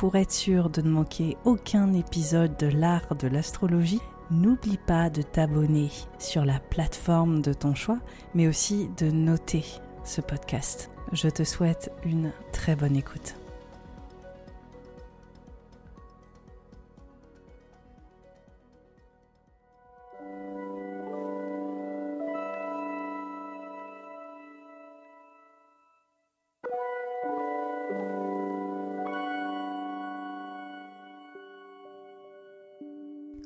Pour être sûr de ne manquer aucun épisode de l'art de l'astrologie, n'oublie pas de t'abonner sur la plateforme de ton choix, mais aussi de noter ce podcast. Je te souhaite une très bonne écoute.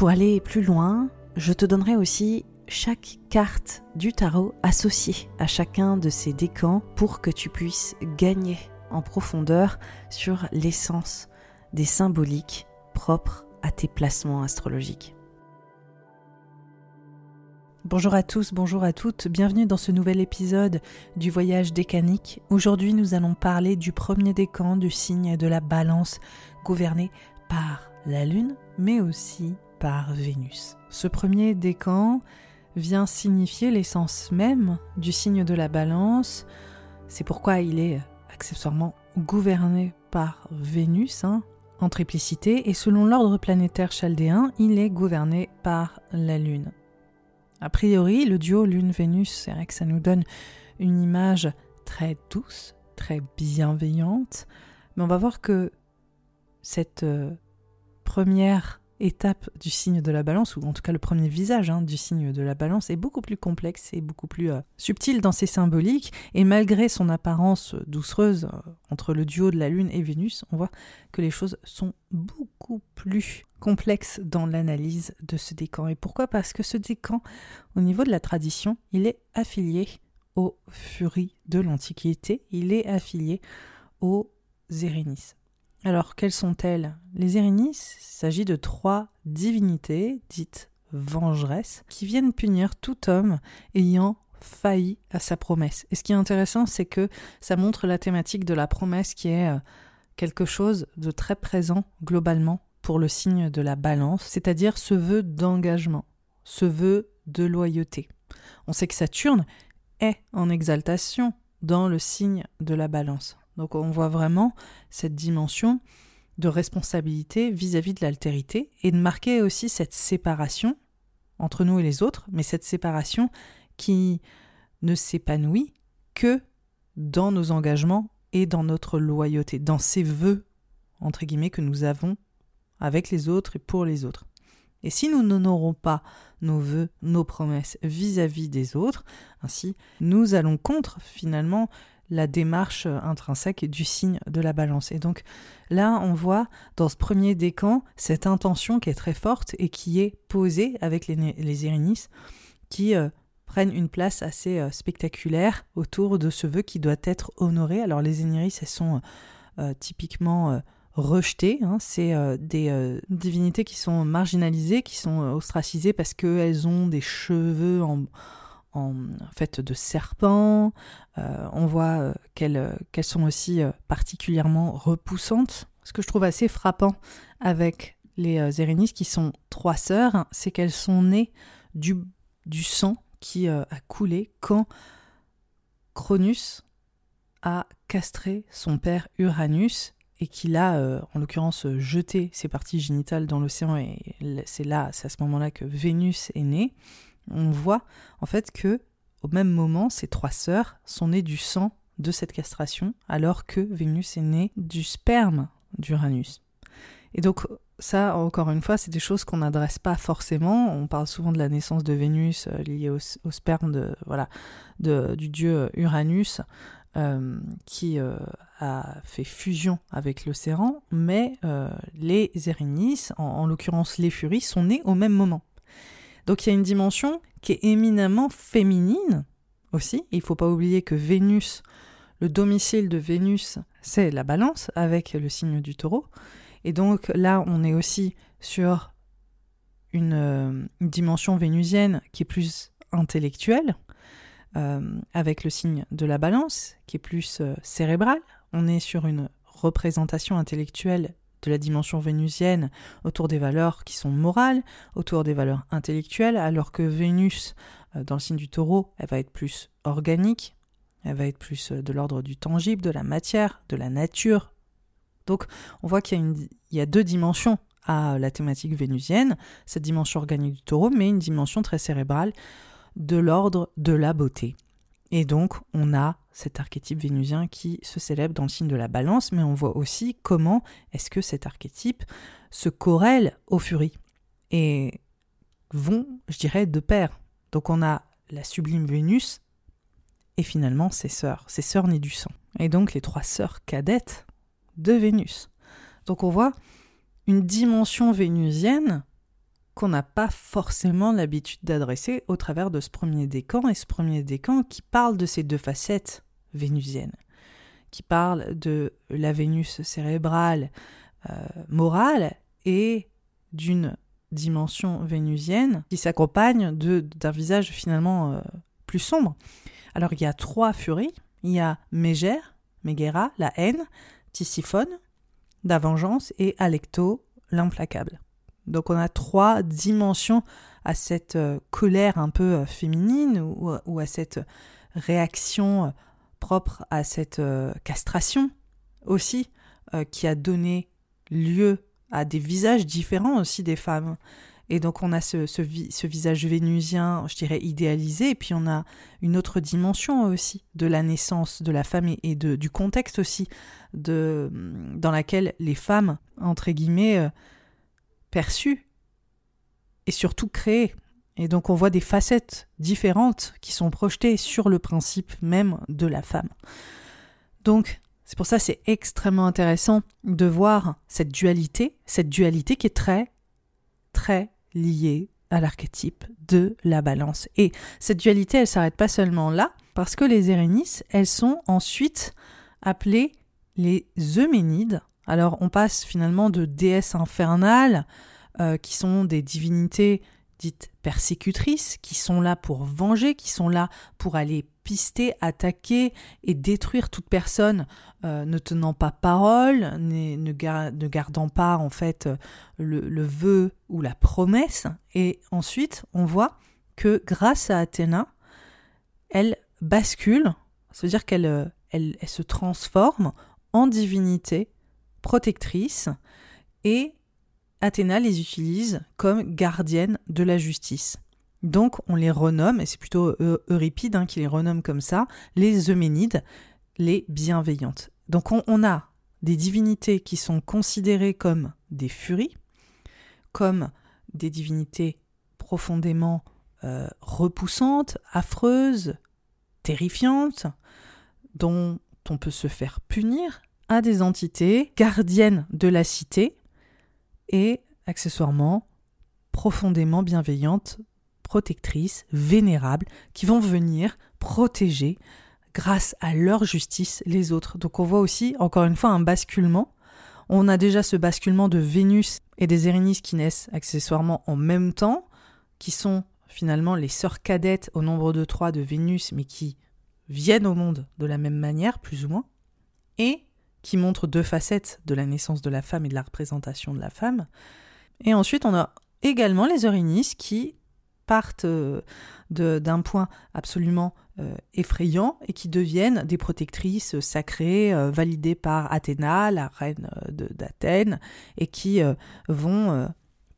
Pour aller plus loin, je te donnerai aussi chaque carte du tarot associée à chacun de ces décans pour que tu puisses gagner en profondeur sur l'essence des symboliques propres à tes placements astrologiques. Bonjour à tous, bonjour à toutes, bienvenue dans ce nouvel épisode du voyage décanique. Aujourd'hui nous allons parler du premier décan du signe de la balance gouverné par la Lune, mais aussi par Vénus. Ce premier décan vient signifier l'essence même du signe de la balance. C'est pourquoi il est accessoirement gouverné par Vénus hein, en triplicité et selon l'ordre planétaire chaldéen, il est gouverné par la Lune. A priori, le duo Lune-Vénus, c'est vrai que ça nous donne une image très douce, très bienveillante, mais on va voir que cette euh, première étape du signe de la balance, ou en tout cas le premier visage hein, du signe de la balance, est beaucoup plus complexe et beaucoup plus euh, subtil dans ses symboliques. Et malgré son apparence doucereuse euh, entre le duo de la Lune et Vénus, on voit que les choses sont beaucoup plus complexes dans l'analyse de ce décan. Et pourquoi? Parce que ce décan, au niveau de la tradition, il est affilié aux furies de l'Antiquité, il est affilié aux Érénis. Alors, quelles sont-elles? Les Érénis, il s'agit de trois divinités dites vengeresses qui viennent punir tout homme ayant failli à sa promesse. Et ce qui est intéressant, c'est que ça montre la thématique de la promesse qui est euh, quelque chose de très présent globalement pour le signe de la balance, c'est-à-dire ce vœu d'engagement, ce vœu de loyauté. On sait que Saturne est en exaltation dans le signe de la balance. Donc on voit vraiment cette dimension de responsabilité vis-à-vis de l'altérité et de marquer aussi cette séparation entre nous et les autres, mais cette séparation qui ne s'épanouit que dans nos engagements et dans notre loyauté, dans ces vœux, entre guillemets, que nous avons avec les autres et pour les autres. Et si nous n'honorons pas nos vœux, nos promesses vis-à-vis des autres, ainsi, nous allons contre finalement la démarche intrinsèque du signe de la balance. Et donc là, on voit dans ce premier décan cette intention qui est très forte et qui est posée avec les, les qui euh, prennent une place assez euh, spectaculaire autour de ce vœu qui doit être honoré. Alors les Énéris, elles sont euh, typiquement rejetées. Hein. C'est euh, des euh, divinités qui sont marginalisées, qui sont euh, ostracisées parce qu'elles ont des cheveux en, en, fait de serpent. on voit qu'elles sont aussi particulièrement repoussantes. Ce que je trouve assez frappant avec les Érénis, qui sont trois sœurs, c'est qu'elles sont nées du, sang qui a coulé quand Cronus a castré son père Uranus et qu'il a, euh, en l'occurrence, jeté ses parties génitales dans l'océan, et c'est là, c'est à ce moment-là que Vénus est née, on voit en fait que au même moment, ces trois sœurs sont nées du sang de cette castration, alors que Vénus est née du sperme d'Uranus. Et donc ça, encore une fois, c'est des choses qu'on n'adresse pas forcément. On parle souvent de la naissance de Vénus euh, liée au, sperme de, voilà, du dieu Uranus. Euh, qui euh, a fait fusion avec l'océan, mais euh, les Érénis, en, l'occurrence les Furies, sont nés au même moment. Donc il y a une dimension qui est éminemment féminine aussi. Il ne faut pas oublier que Vénus, le domicile de Vénus, c'est la balance avec le signe du taureau. Et donc là, on est aussi sur une dimension vénusienne qui est plus intellectuelle, euh, avec le signe de la balance, qui est plus euh, cérébral. On est sur une représentation intellectuelle de la dimension vénusienne autour des valeurs qui sont morales, autour des valeurs intellectuelles, alors que Vénus, euh, dans le signe du taureau, elle va être plus organique, elle va être plus de l'ordre du tangible, de la matière, de la nature. Donc on voit qu'il y, y a deux dimensions à la thématique vénusienne, cette dimension organique du taureau, mais une dimension très cérébrale de l'ordre de la beauté. Et donc, on a cet archétype vénusien qui se célèbre dans le signe de la balance, mais on voit aussi comment est-ce que cet archétype se corrèle aux furies et vont, je dirais, de pair. Donc on a la sublime Vénus et finalement ses sœurs, ses sœurs nées du sang. Et donc les trois sœurs cadettes de Vénus. Donc on voit une dimension vénusienne qu'on n'a pas forcément l'habitude d'adresser au travers de ce premier décan, et ce premier décan qui parle de ces deux facettes vénusiennes, qui parle de la Vénus cérébrale euh, morale et d'une dimension vénusienne qui s'accompagne d'un visage finalement euh, plus sombre. Alors il y a trois furies, il y a Mégère, Mégéra, la haine, Tisiphone, la vengeance, et Alecto, l'implacable. Donc on a trois dimensions à cette euh, colère un peu euh, féminine ou, à cette réaction euh, propre à cette castration aussi, qui a donné lieu à des visages différents aussi des femmes. Et donc on a ce, visage vénusien, je dirais, idéalisé, et puis on a une autre dimension aussi de la naissance de la femme et, du contexte aussi dans laquelle les femmes, entre guillemets, perçu et surtout créé. Et donc on voit des facettes différentes qui sont projetées sur le principe même de la femme. Donc c'est pour ça c'est extrêmement intéressant de voir cette dualité, cette dualité qui est très très liée à l'archétype de la balance. Et cette dualité, elle s'arrête pas seulement là, parce que les Érénis, elles sont ensuite appelées les Euménides, alors on passe finalement de déesses infernales, euh, qui sont des divinités dites persécutrices, qui sont là pour venger, qui sont là pour aller pister, attaquer et détruire toute personne euh, ne tenant pas parole, ne, gardant pas en fait le, vœu ou la promesse. Et ensuite, on voit que grâce à Athéna, elle bascule, c'est-à-dire qu'elle euh, se transforme en divinité protectrice et Athéna les utilise comme gardiennes de la justice. Donc on les renomme, et c'est plutôt Euripide hein, qui les renomme comme ça, les Euménides, les bienveillantes. Donc on, a des divinités qui sont considérées comme des furies, comme des divinités profondément euh, repoussantes, affreuses, terrifiantes, dont on peut se faire punir, à des entités gardiennes de la cité et accessoirement profondément bienveillantes, protectrices, vénérables, qui vont venir protéger grâce à leur justice les autres. Donc on voit aussi, encore une fois, un basculement. On a déjà ce basculement de Vénus et des Érénis qui naissent accessoirement en même temps, qui sont finalement les sœurs cadettes au nombre de trois de Vénus, mais qui viennent au monde de la même manière, plus ou moins, et qui montrent deux facettes de la naissance de la femme et de la représentation de la femme. Et ensuite, on a également les Eurynis qui partent euh, d'un point absolument euh, effrayant et qui deviennent des protectrices sacrées euh, validées par Athéna, la reine d'Athènes, et qui vont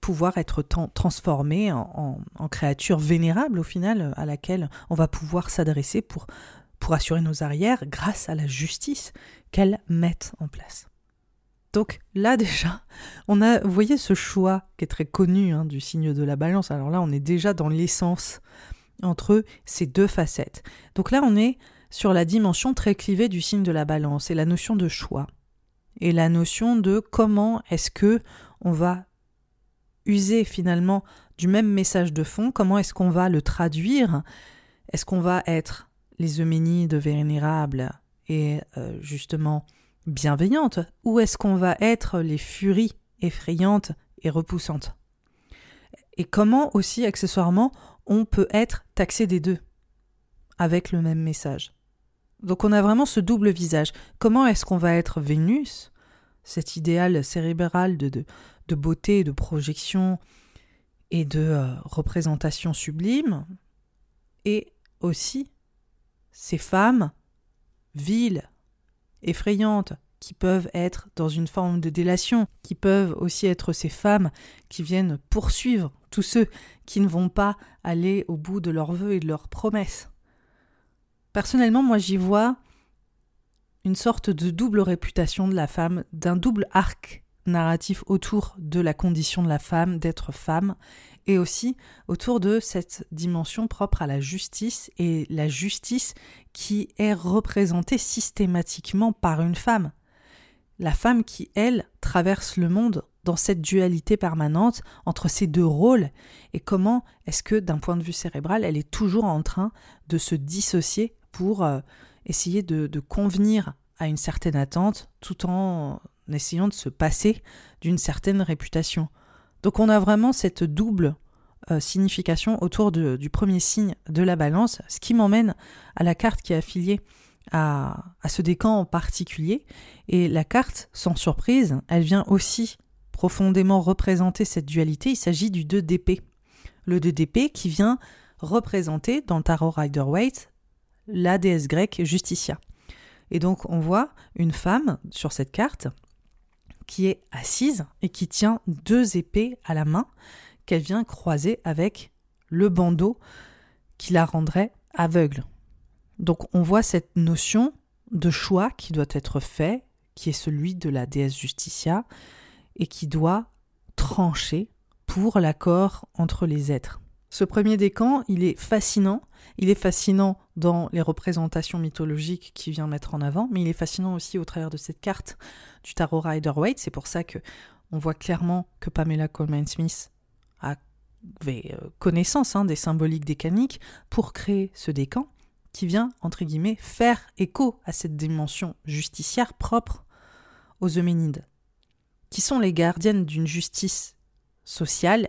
pouvoir être transformées en, en, créatures vénérables au final à laquelle on va pouvoir s'adresser pour, pour assurer nos arrières grâce à la justice qu'elles mettent en place. Donc là déjà, on a, vous voyez ce choix qui est très connu hein, du signe de la balance. Alors là, on est déjà dans l'essence entre ces deux facettes. Donc là, on est sur la dimension très clivée du signe de la balance et la notion de choix et la notion de comment est-ce que on va user finalement du même message de fond, comment est-ce qu'on va le traduire, est-ce qu'on va être les Euménides vénérables et euh, justement bienveillante. Ou est-ce qu'on va être les furies effrayantes et repoussantes? Et comment aussi, accessoirement, on peut être taxé des deux avec le même message? Donc on a vraiment ce double visage. Comment est-ce qu'on va être Vénus, cet idéal cérébral de, de, beauté, de projection et de euh, représentation sublime, et aussi ces femmes viles, effrayantes, qui peuvent être dans une forme de délation, qui peuvent aussi être ces femmes qui viennent poursuivre tous ceux qui ne vont pas aller au bout de leurs vœux et de leurs promesses. Personnellement, moi j'y vois une sorte de double réputation de la femme, d'un double arc narratif autour de la condition de la femme, d'être femme, et aussi autour de cette dimension propre à la justice et la justice qui est représentée systématiquement par une femme. La femme qui, elle, traverse le monde dans cette dualité permanente entre ces deux rôles et comment est-ce que d'un point de vue cérébral, elle est toujours en train de se dissocier pour euh, essayer de, de convenir à une certaine attente tout en essayant de se passer d'une certaine réputation. Donc on a vraiment cette double euh, signification autour du premier signe de la balance, ce qui m'emmène à la carte qui est affiliée à, ce décan en particulier. Et la carte, sans surprise, elle vient aussi profondément représenter cette dualité. Il s'agit du 2 d'épée. Le 2 d'épée qui vient représenter dans le tarot Rider-Waite la déesse grecque Justicia. Et donc on voit une femme sur cette carte qui est assise et qui tient deux épées à la main qu'elle vient croiser avec le bandeau qui la rendrait aveugle. Donc on voit cette notion de choix qui doit être fait, qui est celui de la déesse Justicia, et qui doit trancher pour l'accord entre les êtres. Ce premier décan, il est fascinant. Il est fascinant dans les représentations mythologiques qu'il vient mettre en avant, mais il est fascinant aussi au travers de cette carte du tarot Rider-Waite. C'est pour ça que on voit clairement que Pamela Coleman Smith avait euh, connaissance hein, des symboliques décaniques pour créer ce décan qui vient, entre guillemets, faire écho à cette dimension justicière propre aux Euménides, qui sont les gardiennes d'une justice sociale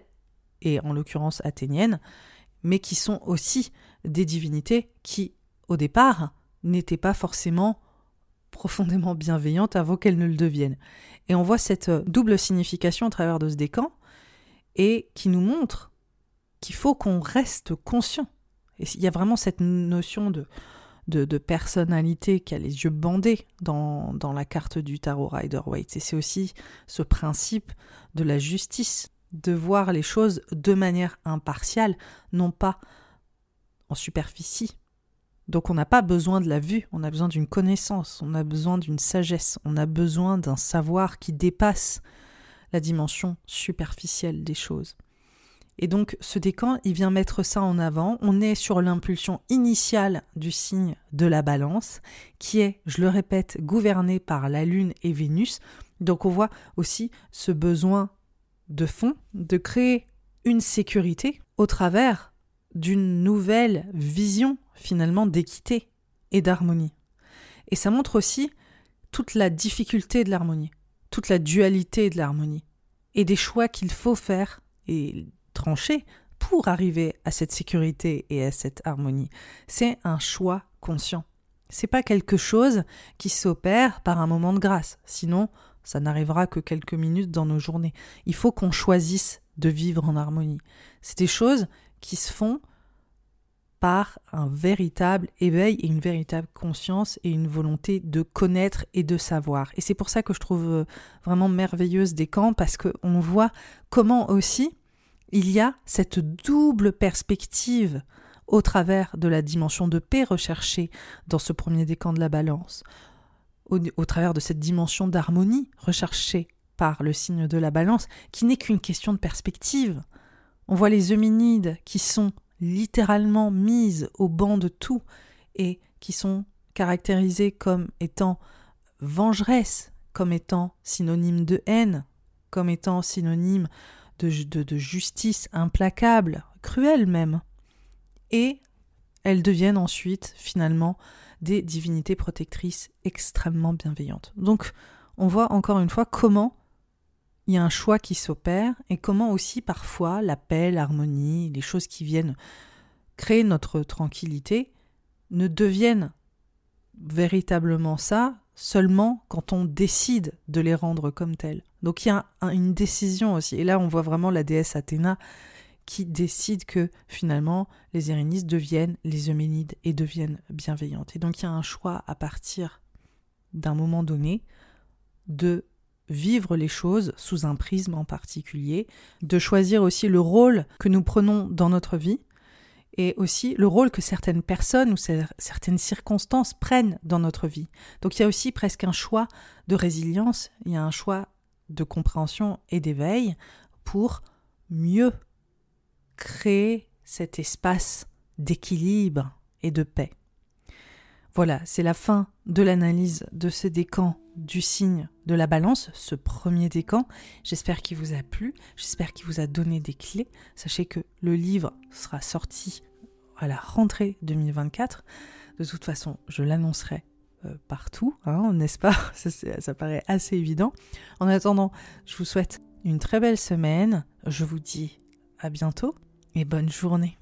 et en l'occurrence athénienne, mais qui sont aussi des divinités qui, au départ, n'étaient pas forcément profondément bienveillantes avant qu'elles ne le deviennent. Et on voit cette double signification au travers de ce décan, et qui nous montre qu'il faut qu'on reste conscient. Et il y a vraiment cette notion de, de, personnalité qui a les yeux bandés dans, dans la carte du tarot Rider-Waite. Et c'est aussi ce principe de la justice de voir les choses de manière impartiale, non pas en superficie, Donc on n'a pas besoin de la vue, on a besoin d'une connaissance, on a besoin d'une sagesse, on a besoin d'un savoir qui dépasse la dimension superficielle des choses. Et donc ce décan, il vient mettre ça en avant. On est sur l'impulsion initiale du signe de la balance, qui est, je le répète, gouverné par la Lune et Vénus. Donc on voit aussi ce besoin de fond de créer une sécurité au travers d'une nouvelle vision finalement d'équité et d'harmonie. Et ça montre aussi toute la difficulté de l'harmonie, toute la dualité de l'harmonie, et des choix qu'il faut faire et trancher pour arriver à cette sécurité et à cette harmonie. C'est un choix conscient. C'est pas quelque chose qui s'opère par un moment de grâce. Sinon, ça n'arrivera que quelques minutes dans nos journées. Il faut qu'on choisisse de vivre en harmonie. C'est des choses qui se font par un véritable éveil et une véritable conscience et une volonté de connaître et de savoir. Et c'est pour ça que je trouve euh, vraiment merveilleuse des camps parce qu'on voit comment aussi il y a cette double perspective au travers de la dimension de paix recherchée dans ce premier décan de la balance, au, travers de cette dimension d'harmonie recherchée par le signe de la balance, qui n'est qu'une question de perspective. On voit les hominides qui sont littéralement mises au banc de tout et qui sont caractérisées comme étant vengeresses, comme étant synonyme de haine, comme étant synonyme de, de, justice implacable, cruelle même. Et elles deviennent ensuite finalement des divinités protectrices extrêmement bienveillantes. Donc on voit encore une fois comment il y a un choix qui s'opère et comment aussi parfois la paix, l'harmonie, les choses qui viennent créer notre tranquillité ne deviennent véritablement ça seulement quand on décide de les rendre comme telles. Donc il y a une décision aussi. Et là, on voit vraiment la déesse Athéna qui décide que finalement les Irénistes deviennent les Euménides et deviennent bienveillantes. Et donc il y a un choix à partir d'un moment donné de vivre les choses sous un prisme en particulier, de choisir aussi le rôle que nous prenons dans notre vie et aussi le rôle que certaines personnes ou certaines circonstances prennent dans notre vie. Donc il y a aussi presque un choix de résilience, il y a un choix de compréhension et d'éveil pour mieux créer cet espace d'équilibre et de paix. Voilà, c'est la fin de l'analyse de ce décan du signe de la balance, ce premier décan. J'espère qu'il vous a plu, j'espère qu'il vous a donné des clés. Sachez que le livre sera sorti à la rentrée 2024. De toute façon, je l'annoncerai euh, partout, hein, n'est-ce pas? Ça, ça paraît assez évident. En attendant, je vous souhaite une très belle semaine. Je vous dis à bientôt et bonne journée.